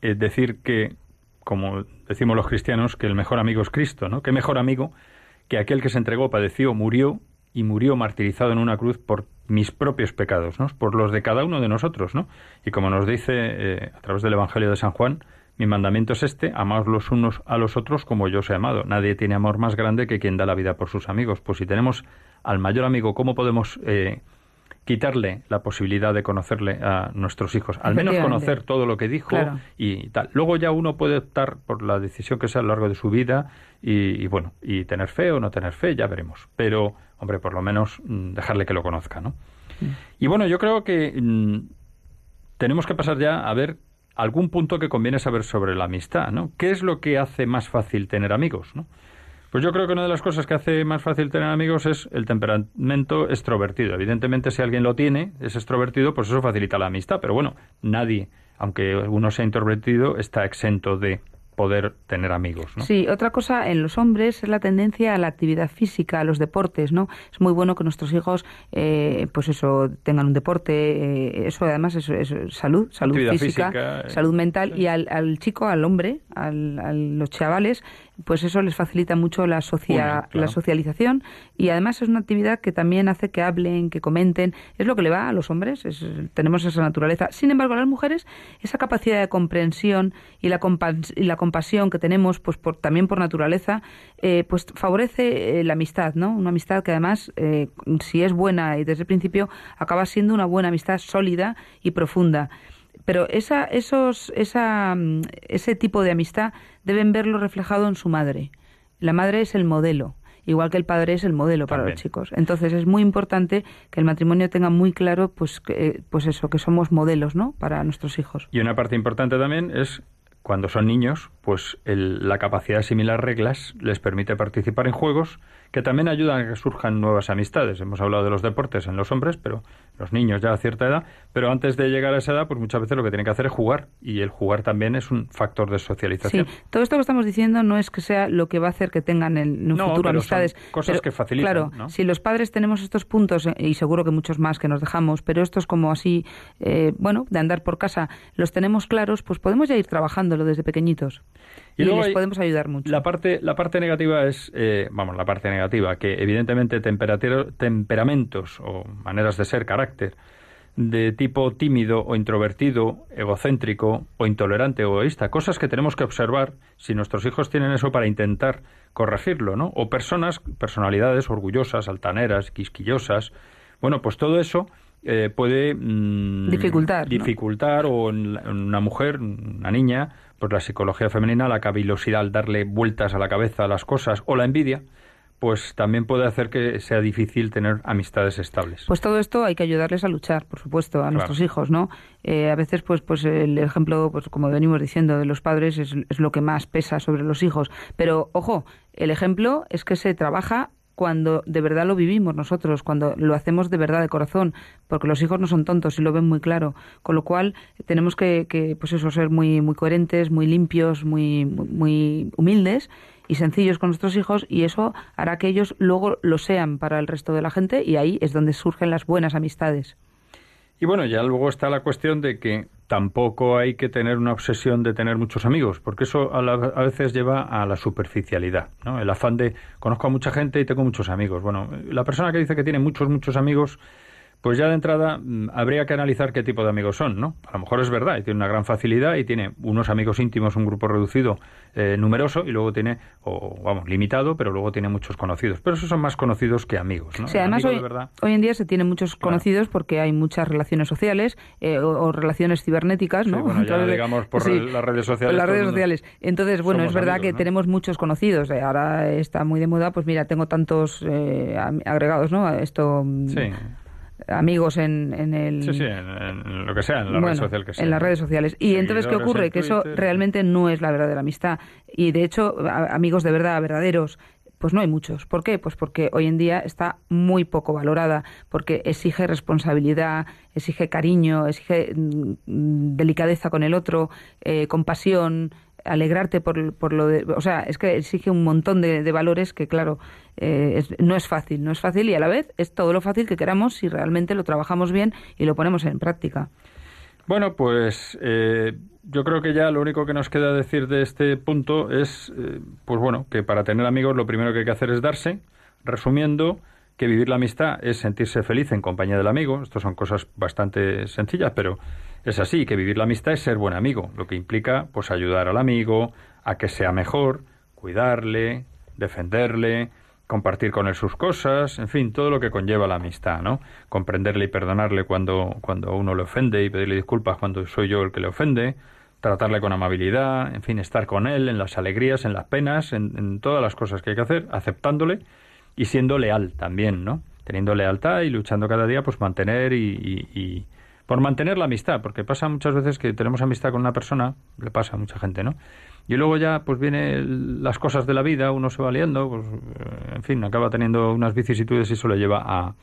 eh, decir que, como decimos los cristianos, que el mejor amigo es Cristo, ¿no? ¿Qué mejor amigo que aquel que se entregó, padeció, murió y murió martirizado en una cruz por mis propios pecados, ¿no? por los de cada uno de nosotros. ¿no? Y como nos dice eh, a través del Evangelio de San Juan, mi mandamiento es este, amaos los unos a los otros como yo os he amado. Nadie tiene amor más grande que quien da la vida por sus amigos. Pues si tenemos al mayor amigo, ¿cómo podemos eh, quitarle la posibilidad de conocerle a nuestros hijos? Al menos conocer todo lo que dijo y tal. Luego ya uno puede optar por la decisión que sea a lo largo de su vida y, y bueno, y tener fe o no tener fe, ya veremos. Pero hombre, por lo menos mm, dejarle que lo conozca, ¿no? Mm. Y bueno, yo creo que mm, tenemos que pasar ya a ver algún punto que conviene saber sobre la amistad, ¿no? ¿Qué es lo que hace más fácil tener amigos, ¿no? Pues yo creo que una de las cosas que hace más fácil tener amigos es el temperamento extrovertido. Evidentemente, si alguien lo tiene, es extrovertido, pues eso facilita la amistad. Pero bueno, nadie, aunque uno sea introvertido, está exento de poder tener amigos. ¿no? Sí, otra cosa en los hombres es la tendencia a la actividad física, a los deportes, ¿no? Es muy bueno que nuestros hijos, eh, pues eso, tengan un deporte, eh, eso además es, salud, salud física, eh, salud mental y al, al chico, al hombre, al, a los chavales, pues eso les facilita mucho la, la socialización y además es una actividad que también hace que hablen, que comenten. Es lo que le va a los hombres, tenemos esa naturaleza. Sin embargo, a las mujeres, esa capacidad de comprensión y la, y la compasión que tenemos, pues por, también por naturaleza, eh, pues favorece eh, la amistad, ¿no? Una amistad que además, eh, si es buena y desde el principio, acaba siendo una buena amistad sólida y profunda. Pero esa, esos, esa, mm, ese tipo de amistad deben verlo reflejado en su madre. La madre es el modelo igual que el padre es el modelo para los chicos. Entonces es muy importante que el matrimonio tenga muy claro, pues, que, eh, pues eso, que somos modelos, ¿no? Para nuestros hijos. Y una parte importante también es cuando son niños, pues el- la capacidad de asimilar reglas les permite participar en juegos que también ayudan a que surjan nuevas amistades. Hemos hablado de los deportes en los hombres, pero los niños ya a cierta edad, pero antes de llegar a esa edad, pues muchas veces lo que tienen que hacer es jugar y el jugar también es un factor de Sí, socialización. todo esto que estamos diciendo no es que sea lo que va a hacer que tengan en, un No, futuro pero son amistades. cosas pero, que facilitan, Claro, ¿no? si los padres tenemos estos puntos, eh, y seguro que muchos más que nos dejamos, pero estos como así, eh, bueno, de andar por casa, los tenemos claros, pues podemos ya ir trabajándolo desde pequeñitos. Y, luego les podemos ayudar mucho. La parte, la parte negativa es, eh, vamos, la parte negativa, que evidentemente temperamentos o maneras de ser, carácter, de tipo tímido o introvertido, egocéntrico o intolerante o egoísta, cosas que tenemos que observar si nuestros hijos tienen eso para intentar corregirlo, ¿no? O personas, personalidades orgullosas, altaneras, quisquillosas. Bueno, pues todo eso eh, puede mm, Dificultar, ¿no? dificultar o en, la- en una mujer, una niña, pues la psicología femenina, la cavilosidad al darle vueltas a la cabeza a las cosas o la envidia, pues también puede hacer que sea difícil tener amistades estables. Pues todo esto hay que ayudarles a luchar, por supuesto, a nuestros hijos, ¿no? Eh, a veces, pues, pues el ejemplo, pues como venimos diciendo, de los padres es, es lo que más pesa sobre los hijos. Pero, ojo, el ejemplo es que se trabaja cuando de verdad lo vivimos nosotros, cuando lo hacemos de verdad de corazón, porque los hijos no son tontos y lo ven muy claro, con lo cual tenemos que, que pues eso, ser muy, muy coherentes, muy limpios, muy, muy humildes y sencillos con nuestros hijos y eso hará que ellos luego lo sean para el resto de la gente y ahí es donde surgen las buenas amistades. Y bueno, ya luego está la cuestión de que tampoco hay que tener una obsesión de tener muchos amigos, porque eso a, la- a veces lleva a la superficialidad, ¿no? El afán de conozco a mucha gente y tengo muchos amigos. Bueno, la persona que dice que tiene muchos, muchos amigos, pues ya de entrada mm, habría que analizar qué tipo de amigos son, ¿no? A lo mejor es verdad y tiene una gran facilidad y tiene unos amigos íntimos, un grupo reducido, eh, numeroso, y luego tiene, o vamos, limitado, pero luego tiene muchos conocidos. Pero esos son más conocidos que amigos, ¿no? Sí, además amigo hoy, de verdad- hoy en día se tienen muchos Claro. conocidos porque hay muchas relaciones sociales eh, o, o relaciones cibernéticas, ¿no? Sí, bueno, ya digamos por sí, las redes sociales. las redes sociales. Entonces, bueno, es verdad amigos, que ¿no? tenemos muchos conocidos. Eh, Ahora está muy de moda, pues mira, tengo tantos eh, agregados, ¿no? Esto, mm, Sí. Amigos en, en el... Sí, sí, en, en lo que sea, en la Bueno, red social que sea. En las redes sociales. Y entonces, ¿qué ocurre? en Que eso realmente no es la verdadera amistad. Y de hecho, a- amigos de verdad, verdaderos, pues no hay muchos. ¿Por qué? Pues porque hoy en día está muy poco valorada, porque exige responsabilidad, exige cariño, exige mm, delicadeza con el otro, eh, compasión, alegrarte por, por lo de... O sea, es que exige un montón de, de valores que, claro, eh, es- no es fácil, no es fácil y a la vez es todo lo fácil que queramos si realmente lo trabajamos bien y lo ponemos en práctica. Bueno, pues eh, yo creo que ya lo único que nos queda decir de este punto es, eh, pues bueno, que para tener amigos lo primero que hay que hacer es darse, resumiendo que vivir la amistad es sentirse feliz en compañía del amigo. Estas son cosas bastante sencillas, pero es así, que vivir la amistad es ser buen amigo, lo que implica pues ayudar al amigo a que sea mejor, cuidarle, defenderle, compartir con él sus cosas, en fin, todo lo que conlleva la amistad, ¿no? Comprenderle y perdonarle cuando, cuando uno le ofende y pedirle disculpas cuando soy yo el que le ofende, tratarle con amabilidad, en fin, estar con él en las alegrías, en las penas, en, todas las cosas que hay que hacer, aceptándole y siendo leal también, ¿no? Teniendo lealtad y luchando cada día, pues mantener y- por mantener la amistad, porque pasa muchas veces que tenemos amistad con una persona, le pasa a mucha gente, ¿no? Y luego ya, pues vienen las cosas de la vida, uno se va liando, pues, eh, en fin, acaba teniendo unas vicisitudes y eso le lleva a,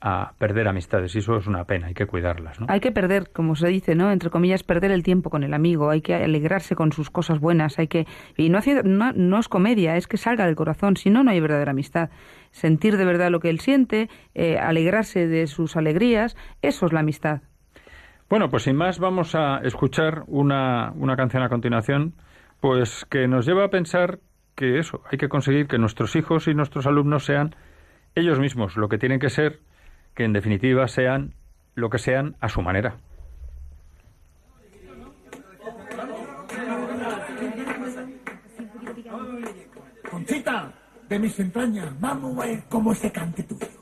a perder amistades, y eso es una pena, hay que cuidarlas, ¿no? Hay que perder, como se dice, ¿no? Entre comillas, perder el tiempo con el amigo, hay que alegrarse con sus cosas buenas, hay que... Y no, hace- no, no es comedia, es que salga del corazón, si no, no hay verdadera amistad. Sentir de verdad lo que él siente, eh, alegrarse de sus alegrías, eso es la amistad. Bueno, pues sin más vamos a escuchar una, una canción a continuación, pues que nos lleva a pensar que eso, hay que conseguir que nuestros hijos y nuestros alumnos sean ellos mismos lo que tienen que ser, que en definitiva sean lo que sean a su manera. Conchita, de mis entrañas, vamos a ver cómo se cante tuyo.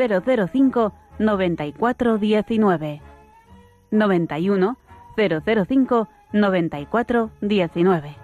005 94 19 91 005 94 19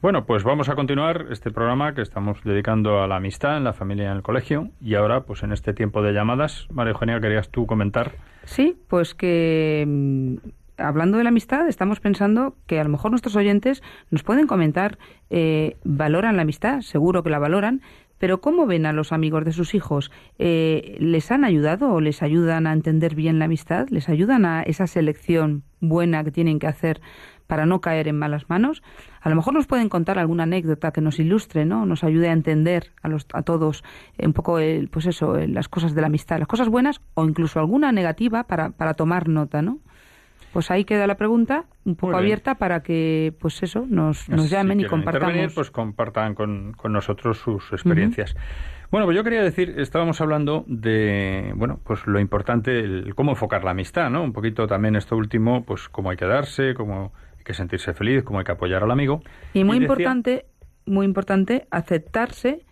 Bueno, pues vamos a continuar este programa que estamos dedicando a la amistad en la familia y en el colegio. Y ahora, pues en este tiempo de llamadas, María Eugenia, querías tú comentar. Sí, pues que mm, hablando de la amistad, estamos pensando que a lo mejor nuestros oyentes nos pueden comentar, eh, valoran la amistad, seguro que la valoran, pero ¿cómo ven a los amigos de sus hijos? Eh, ¿Les han ayudado o les ayudan a entender bien la amistad? ¿Les ayudan a esa selección buena que tienen que hacer para no caer en malas manos? A lo mejor nos pueden contar alguna anécdota que nos ilustre, ¿no? Nos ayude a entender a, los, a todos un poco, el, pues eso, las cosas de la amistad, las cosas buenas o incluso alguna negativa para, para tomar nota, ¿no? Pues ahí queda la pregunta, un poco abierta para que, pues eso, nos, nos llamen y compartamos. pues compartan con, con nosotros sus experiencias. Bueno, pues yo quería decir, estábamos hablando de, bueno, pues lo importante, el, cómo enfocar la amistad, ¿no? Un poquito también esto último, pues cómo hay que darse, cómo hay que sentirse feliz, cómo hay que apoyar al amigo. Y muy importante, muy importante, aceptarse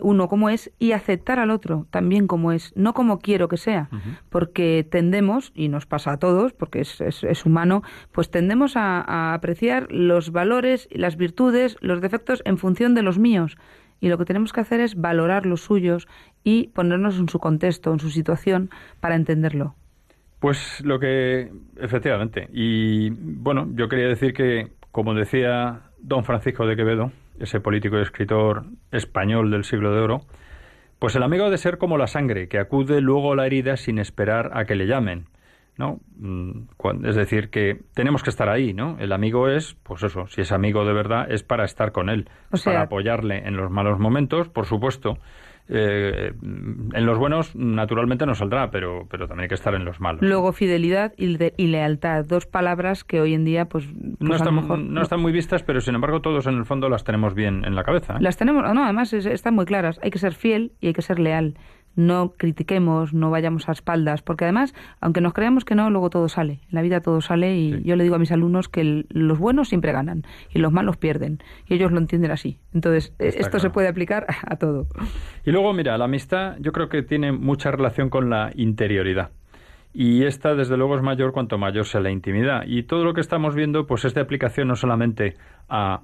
uno como es y aceptar al otro también como es, no como quiero que sea, porque tendemos, y nos pasa a todos, porque es, es, humano, pues tendemos a, a, apreciar los valores, las virtudes, los defectos en función de los míos. Y lo que tenemos que hacer es valorar los suyos y ponernos en su contexto, en su situación, para entenderlo. Pues lo que, efectivamente. Y bueno, yo quería decir que, como decía don Francisco de Quevedo, ese político y escritor español del siglo de oro, pues el amigo ha de ser como la sangre, que acude luego a la herida sin esperar a que le llamen. ¿no? Mm, es decir, que tenemos que estar ahí, ¿no? El amigo es, pues eso, si es amigo de verdad, es para estar con él, para apoyarle en los malos momentos, por supuesto, eh, en los buenos naturalmente no saldrá, pero, pero también hay que estar en los malos. Luego fidelidad y, lealtad, dos palabras que hoy en día pues, no, pues están, no, están muy vistas, pero sin embargo todos en el fondo las tenemos bien en la cabeza. ¿eh? Las tenemos, no, además están muy claras. Hay que ser fiel y hay que ser leal no critiquemos, no vayamos a espaldas, porque además, aunque nos creamos que no, luego todo sale. En la vida todo sale y yo le digo a mis alumnos que los buenos siempre ganan y los malos pierden. Y ellos lo entienden así. Entonces, eh, esto se puede aplicar a todo. Y luego, mira, la amistad yo creo que tiene mucha relación con la interioridad. Y esta, desde luego, es mayor cuanto mayor sea la intimidad. Y todo lo que estamos viendo, pues es de aplicación no solamente a,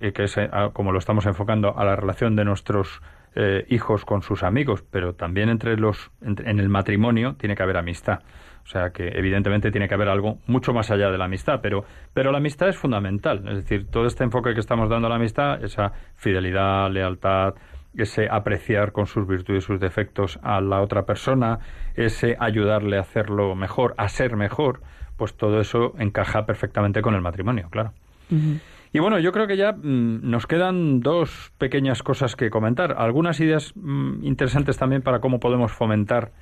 eh, que es como lo estamos enfocando, a la relación de nuestros eh, hijos con sus amigos, pero también entre los en el matrimonio tiene que haber amistad. O sea que evidentemente tiene que haber algo mucho más allá de la amistad, pero, pero la amistad es fundamental. Es decir, todo este enfoque que estamos dando a la amistad, esa fidelidad, lealtad, ese apreciar con sus virtudes y sus defectos a la otra persona, ese ayudarle a hacerlo mejor, a ser mejor, pues todo eso encaja perfectamente con el matrimonio, claro. Y bueno, yo creo que ya mm, nos quedan dos pequeñas cosas que comentar. Algunas ideas mm, interesantes también para cómo podemos fomentar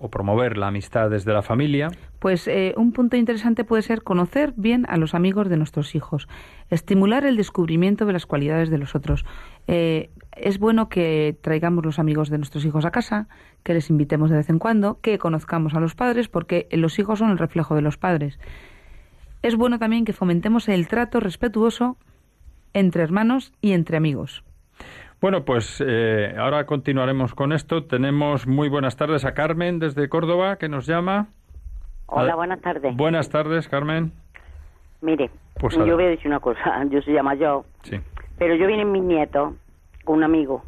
o promover la amistad desde la familia. Pues eh, un punto interesante puede ser conocer bien a los amigos de nuestros hijos, estimular el descubrimiento de las cualidades de los otros. Eh, es bueno que traigamos los amigos de nuestros hijos a casa, que les invitemos de vez en cuando, que conozcamos a los padres, porque los hijos son el reflejo de los padres es bueno también que fomentemos el trato respetuoso entre hermanos y entre amigos. Bueno, pues eh, ahora continuaremos con esto. Tenemos muy buenas tardes a Carmen desde Córdoba que nos llama. Hola, buenas tardes. Buenas tardes, Carmen. Mire, Pues yo voy a decir una cosa, yo soy llama yo, Sí. pero yo vienen mis nietos con un amigo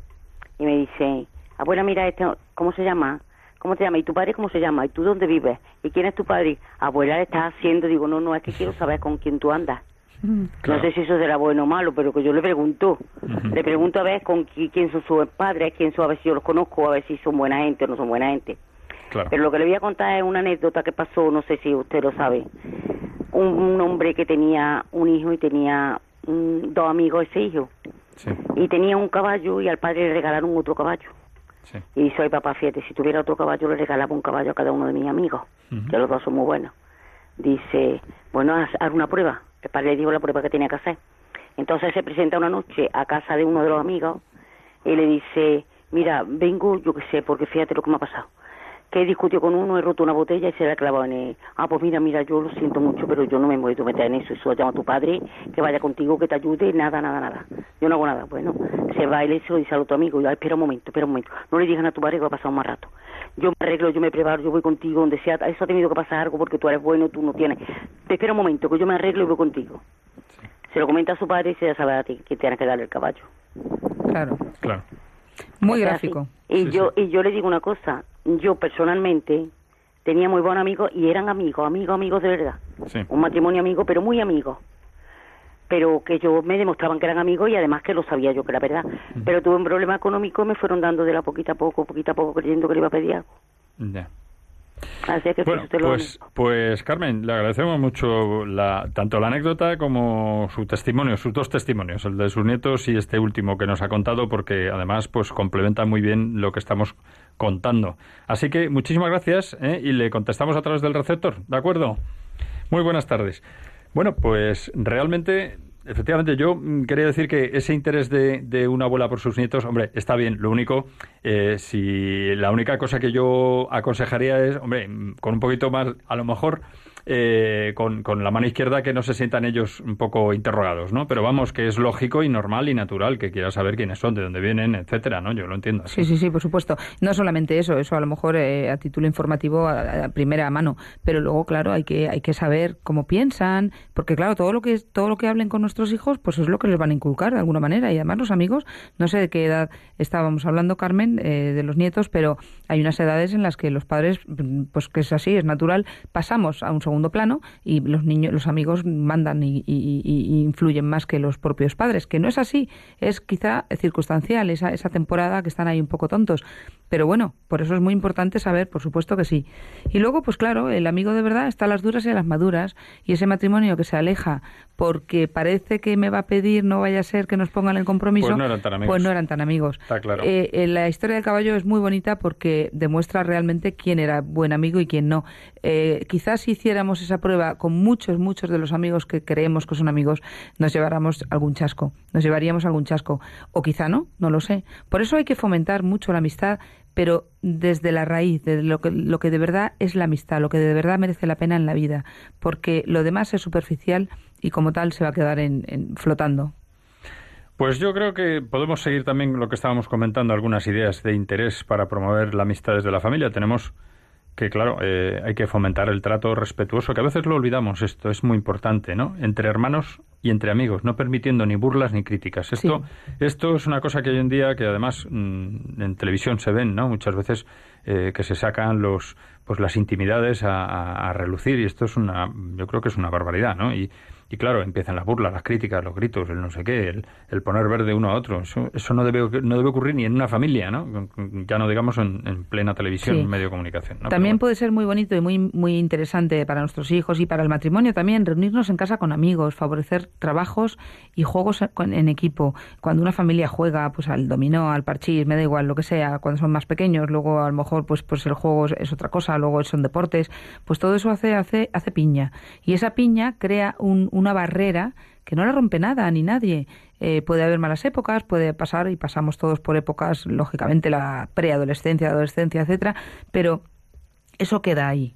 y me dice, abuela, mira, este, ¿cómo se llama? ¿Cómo te llama? ¿Y tu padre cómo se llama? ¿Y tú dónde vives? ¿Y quién es tu padre? Abuela, ¿le estás haciendo? Digo, no, no, es que quiero saber con quién tú andas. Claro. No sé si eso será bueno o malo, pero que yo le pregunto. Le pregunto a ver con qui- quién son sus padres, quién son, a ver si yo los conozco, a ver si son buena gente o no son buena gente. Claro. Pero lo que le voy a contar es una anécdota que pasó, no sé si usted lo sabe. Un, un hombre que tenía un hijo y tenía mm, dos amigos ese hijo. Sí, Y tenía un caballo y al padre le regalaron otro caballo. Sí. Y dice, ay papá, fíjate, si tuviera otro caballo le regalaba un caballo a cada uno de mis amigos, Ujú. que los dos son muy buenos. Dice, bueno, haz, haz una prueba. El padre le dijo la prueba que tenía que hacer. Entonces se presenta una noche a casa de uno de los amigos y le dice, mira, vengo, yo qué sé, porque fíjate lo que me ha pasado. Que he discutido con uno, he roto una botella y se la ha clavado en el... Ah, pues mira, mira, yo lo siento mucho, pero yo no me voy a meter en eso. Eso llama a tu padre, que vaya contigo, que te ayude, nada, nada, nada. Yo no hago nada. Bueno, se va y le se lo dice al otro amigo. Ya, espera un momento, espera un momento. No le digan a tu padre que va a pasar un mal rato. Yo me arreglo, yo me preparo, yo voy contigo donde sea. Eso ha tenido que pasar algo porque tú eres bueno, tú no tienes. Te espera un momento, que yo me arreglo y voy contigo. Se lo comenta a su padre y se ya sabe a ti que tienes que darle el caballo. Claro. Claro. Muy gráfico. así. Y Sí, yo y yo le digo una cosa, yo personalmente tenía muy buenos amigos y eran amigos, amigos, amigos de verdad. Sí. Un matrimonio amigo, pero muy amigos. Pero que yo me demostraban que eran amigos y además que lo sabía yo que era verdad. Pero tuve un problema económico y me fueron dando de la poquito a poco, poquito a poco, creyendo que le iba a pedir algo. Ya. Así que Bueno, pues, único. pues Carmen, le agradecemos mucho la, tanto la anécdota como su testimonio, sus dos testimonios, el de sus nietos y este último que nos ha contado, porque además pues complementa muy bien lo que estamos contando. Así que muchísimas gracias ¿eh? y le contestamos a través del receptor, ¿de acuerdo? Muy buenas tardes. Bueno, pues realmente, efectivamente, yo mm, quería decir que ese interés de, de una abuela por sus nietos, hombre, está bien. Lo único, eh, si la única cosa que yo aconsejaría es, hombre, mm, con un poquito más, a lo mejor, eh, con, con la mano izquierda que no se sientan ellos un poco interrogados, ¿no? Pero vamos, que es lógico y normal y natural que quiera saber quiénes son, de dónde vienen, etcétera, ¿no? Yo lo entiendo. Sí, sí, sí, por supuesto. No solamente eso, eso a lo mejor eh, a título informativo a, primera mano, pero luego, claro, hay que hay que saber cómo piensan, porque claro, todo lo que todo lo que hablen con nuestros hijos, pues es lo que les van a inculcar de alguna manera y además los amigos, no sé de qué edad estábamos hablando, Carmen, eh, de los nietos, pero hay unas edades en las que los padres, pues que es así, es natural, pasamos a un segundo plano y los niños, los amigos mandan y, y- y- influyen más que los propios padres, que no es así, es quizá circunstancial esa, esa temporada que están ahí un poco tontos, pero bueno, por eso es muy importante saber, por supuesto que sí. Y luego, pues claro, el amigo de verdad está a las duras y a las maduras, y ese matrimonio que se aleja porque parece que me va a pedir, no vaya a ser que nos pongan el compromiso, Pues no eran tan amigos. pues no eran tan amigos. Está claro. Eh, eh, la historia del caballo es muy bonita porque demuestra realmente quién era buen amigo y quién no. Eh, quizás si hiciéramos esa prueba con muchos, muchos de los amigos que creemos que son amigos, nos lleváramos algún chasco, nos llevaríamos algún chasco. O quizá no, no lo sé. Por eso hay que fomentar mucho la amistad, pero desde la raíz, de lo que, lo que de verdad es la amistad, lo que de verdad merece la pena en la vida, porque lo demás es superficial y como tal se va a quedar en, en- flotando. Pues yo creo que podemos seguir también lo que estábamos comentando, algunas ideas de interés para promover la amistad desde la familia. Tenemos que, claro, eh, hay que fomentar el trato respetuoso, que a veces lo olvidamos, esto es muy importante, ¿no? Entre hermanos y entre amigos, no permitiendo ni burlas ni críticas. Esto, esto es una cosa que hoy en día, que además mm, en televisión se ven, ¿no? Muchas veces eh, que se sacan los pues las intimidades a, a- a relucir y esto es una, yo creo que es una barbaridad, ¿no? Y, y claro, empiezan las burlas, las críticas, los gritos, el no sé qué, el, el poner verde uno a otro. Eso, eso no, debe, no debe ocurrir ni en una familia, ¿no? Ya no digamos en, en plena televisión, Sí. medio de comunicación. ¿no? También puede ser muy bonito y muy, muy interesante para nuestros hijos y para el matrimonio también reunirnos en casa con amigos, favorecer trabajos y juegos en equipo. Cuando una familia juega pues al dominó, al parchís, me da igual, lo que sea, cuando son más pequeños, luego a lo mejor pues, pues el juego es, es otra cosa, luego son deportes, pues todo eso hace, hace, hace piña. Y esa piña crea un- una barrera que no la rompe nada ni nadie. Eh, puede haber malas épocas, puede pasar y pasamos todos por épocas, lógicamente la preadolescencia, adolescencia, etcétera, pero eso queda ahí.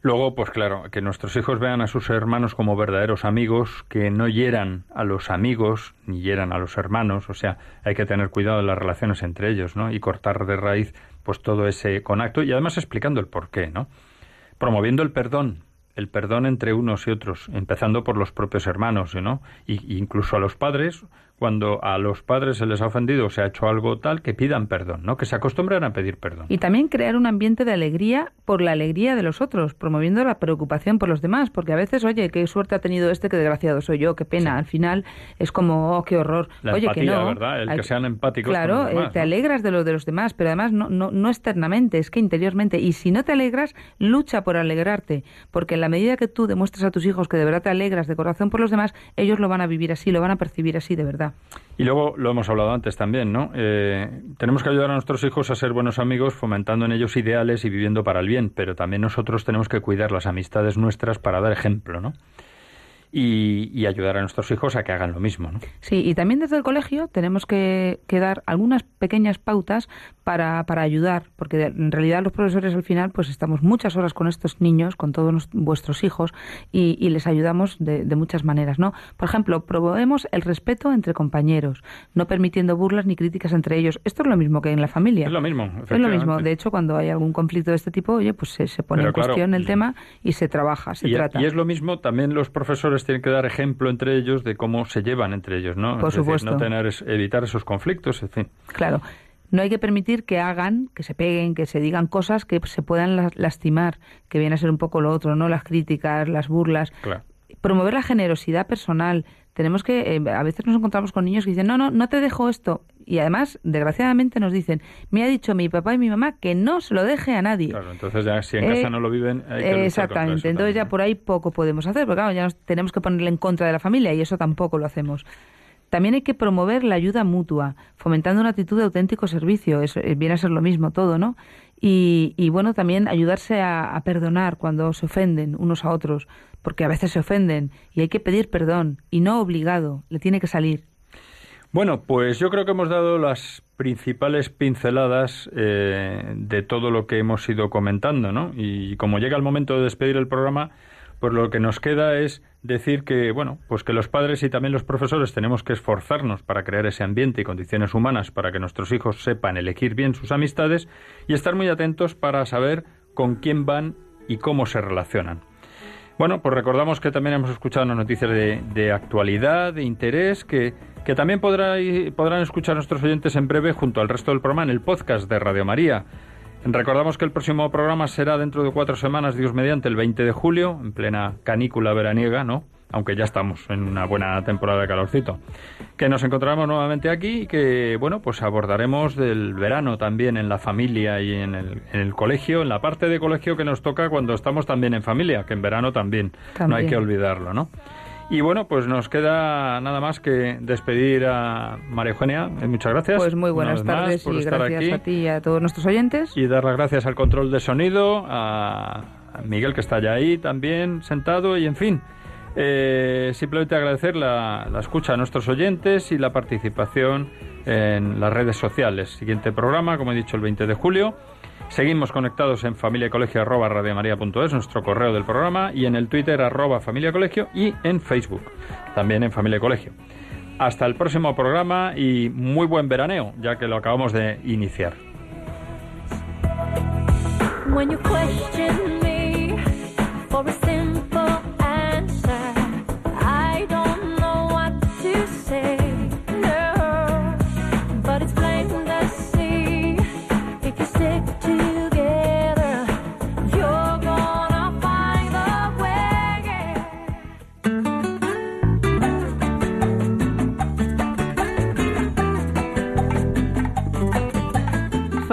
Luego, pues claro, que nuestros hijos vean a sus hermanos como verdaderos amigos, que no hieran a los amigos ni hieran a los hermanos, o sea, hay que tener cuidado de las relaciones entre ellos, ¿no? Y cortar de raíz pues todo ese conacto y además explicando el porqué, ¿no? Promoviendo el perdón, el perdón entre unos y otros, empezando por los propios hermanos, ¿no? Y, incluso a los padres, cuando a los padres se les ha ofendido o se ha hecho algo tal, que pidan perdón, ¿no? Que se acostumbren a pedir perdón. Y también crear un ambiente de alegría por la alegría de los otros, promoviendo la preocupación por los demás, porque a veces, oye, qué suerte ha tenido este, qué desgraciado soy yo, qué pena. Al final es como, oh, qué horror. La oye, empatía, que no. ¿verdad? El que sean empáticos. Claro, con los demás, eh, te ¿no? alegras de lo de los demás, pero además no, no, no externamente, es que interiormente. Y si no te alegras, lucha por alegrarte, porque en la medida que tú demuestres a tus hijos que de verdad te alegras de corazón por los demás, ellos lo van a vivir así, lo van a percibir así de verdad. Y luego lo hemos hablado antes también, ¿no? Eh, tenemos que ayudar a nuestros hijos a ser buenos amigos, fomentando en ellos ideales y viviendo para el bien, pero también nosotros tenemos que cuidar las amistades nuestras para dar ejemplo, ¿no? Y, y ayudar a nuestros hijos a que hagan lo mismo, ¿no? Sí, y también desde el colegio tenemos que, que dar algunas pequeñas pautas para, para ayudar, porque en realidad los profesores al final pues estamos muchas horas con estos niños, con todos vuestros hijos, y, y les ayudamos de, de muchas maneras, ¿no? Por ejemplo, promovemos el respeto entre compañeros, no permitiendo burlas ni críticas entre ellos. Esto es lo mismo que en la familia. Es lo mismo, Es lo efectivamente. mismo. De hecho, cuando hay algún conflicto de este tipo, oye, pues se, se pone Pero en claro, cuestión el tema y se trabaja, se y, trata. y es lo mismo, también los profesores tienen que dar ejemplo entre ellos de cómo se llevan entre ellos, ¿no? Por Es decir, supuesto. no tener, evitar esos conflictos, en fin. Claro. No hay que permitir que hagan, que se peguen, que se digan cosas que se puedan la- lastimar, que viene a ser un poco lo otro, ¿no? Las críticas, las burlas. Claro. Promover la generosidad personal. Tenemos que, eh, a veces nos encontramos con niños que dicen, no, no, no te dejo esto. Y además, desgraciadamente, nos dicen, me ha dicho mi papá y mi mamá que no se lo deje a nadie. Claro, entonces ya si en Eh, casa no lo viven, hay que Exactamente. eso Entonces ya por ahí poco podemos hacer, porque claro, ya nos tenemos que ponerle en contra de la familia y eso tampoco lo hacemos. También hay que promover la ayuda mutua, fomentando una actitud de auténtico servicio. Eso eh, viene a ser lo mismo todo, ¿no? Y, y, bueno, también ayudarse a, perdonar cuando se ofenden unos a otros, porque a veces se ofenden y hay que pedir perdón y no obligado, le tiene que salir. Bueno, pues yo creo que hemos dado las principales pinceladas eh, de todo lo que hemos ido comentando, ¿no? Y como llega el momento de despedir el programa, pues lo que nos queda es decir que, bueno, pues que los padres y también los profesores tenemos que esforzarnos para crear ese ambiente y condiciones humanas para que nuestros hijos sepan elegir bien sus amistades y estar muy atentos para saber con quién van y cómo se relacionan. Bueno, pues recordamos que también hemos escuchado unas noticias de, de actualidad, de interés, que, que también podrá- podrán escuchar nuestros oyentes en breve junto al resto del programa en el podcast de Radio María. Recordamos que el próximo programa será dentro de cuatro semanas, Dios mediante, el 20 de julio, en plena canícula veraniega, ¿no? Aunque ya estamos en una buena temporada de calorcito. Que nos encontraremos nuevamente aquí y que, bueno, pues abordaremos del verano también en la familia y en el, en el colegio, en la parte de colegio que nos toca cuando estamos también en familia, que en verano también. No hay que olvidarlo, ¿no? Y bueno, pues nos queda nada más que despedir a María Eugenia. Eh, Muchas gracias. Pues muy buenas tardes y gracias aquí. a ti y a todos nuestros oyentes. Y dar las gracias al control de sonido, a a Miguel que está ya ahí también sentado y en fin. eh, simplemente agradecer la, la escucha a nuestros oyentes y la participación en las redes sociales. Siguiente programa, como he dicho, el 20 de julio. Seguimos conectados en familiacolegio arroba radiomaria.es, nuestro correo del programa, y en el Twitter arroba familiacolegio y en Facebook, también en Familia Colegio. Hasta el próximo programa y muy buen veraneo, ya que lo acabamos de iniciar.